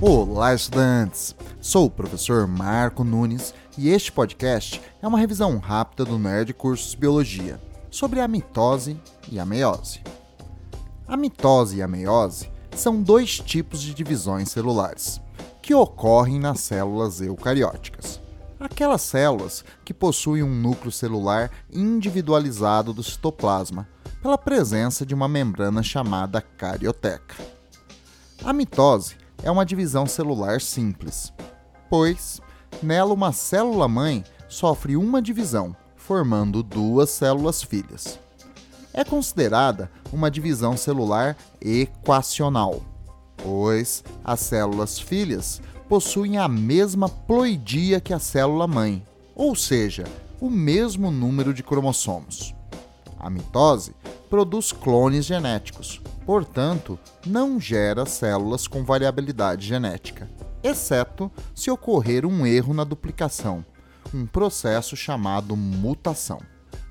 Olá, estudantes! Sou o professor Marco Nunes e este podcast é uma revisão rápida do Nerd Cursos Biologia sobre a mitose e a meiose. A mitose e a meiose são dois tipos de divisões celulares que ocorrem nas células eucarióticas. Aquelas células que possuem um núcleo celular individualizado do citoplasma pela presença de uma membrana chamada carioteca. A mitose é uma divisão celular simples, pois nela uma célula-mãe sofre uma divisão, formando duas células filhas. É considerada uma divisão celular equacional, pois as células filhas possuem a mesma ploidia que a célula-mãe, ou seja, o mesmo número de cromossomos. A mitose produz clones genéticos, portanto, não gera células com variabilidade genética, exceto se ocorrer um erro na duplicação, um processo chamado mutação.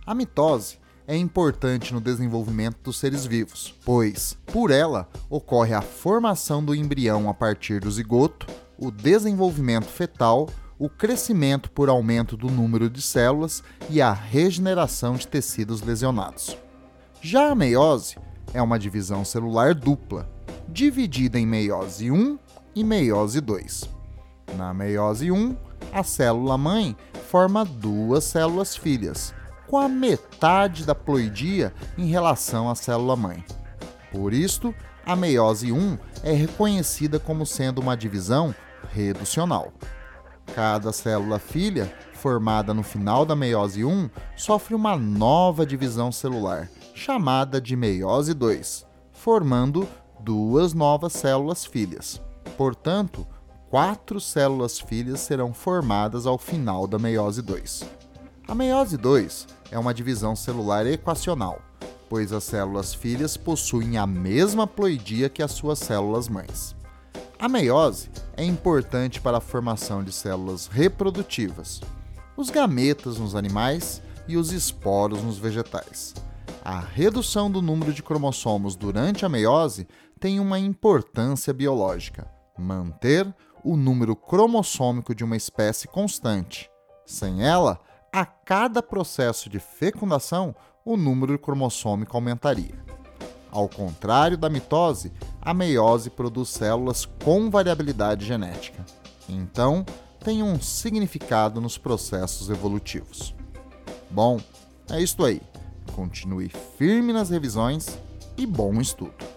A mitose é importante no desenvolvimento dos seres vivos, pois, por ela, ocorre a formação do embrião a partir do zigoto, o desenvolvimento fetal, o crescimento por aumento do número de células e a regeneração de tecidos lesionados. Já a meiose é uma divisão celular dupla, dividida em meiose 1 e meiose 2. Na meiose 1, a célula-mãe forma duas células filhas, com a metade da ploidia em relação à célula-mãe. Por isto, a meiose 1 é reconhecida como sendo uma divisão reducional. Cada célula filha, formada no final da meiose 1, sofre uma nova divisão celular, chamada de meiose 2, formando duas novas células filhas. Portanto, quatro células filhas serão formadas ao final da meiose 2. A meiose 2 é uma divisão celular equacional, pois as células filhas possuem a mesma ploidia que as suas células mães. A meiose é importante para a formação de células reprodutivas, os gametas nos animais e os esporos nos vegetais. A redução do número de cromossomos durante a meiose tem uma importância biológica: manter o número cromossômico de uma espécie constante. Sem ela, a cada processo de fecundação, o número cromossômico aumentaria. Ao contrário da mitose, a meiose produz células com variabilidade genética. Então, tem um significado nos processos evolutivos. Bom, é isto aí. Continue firme nas revisões e bom estudo!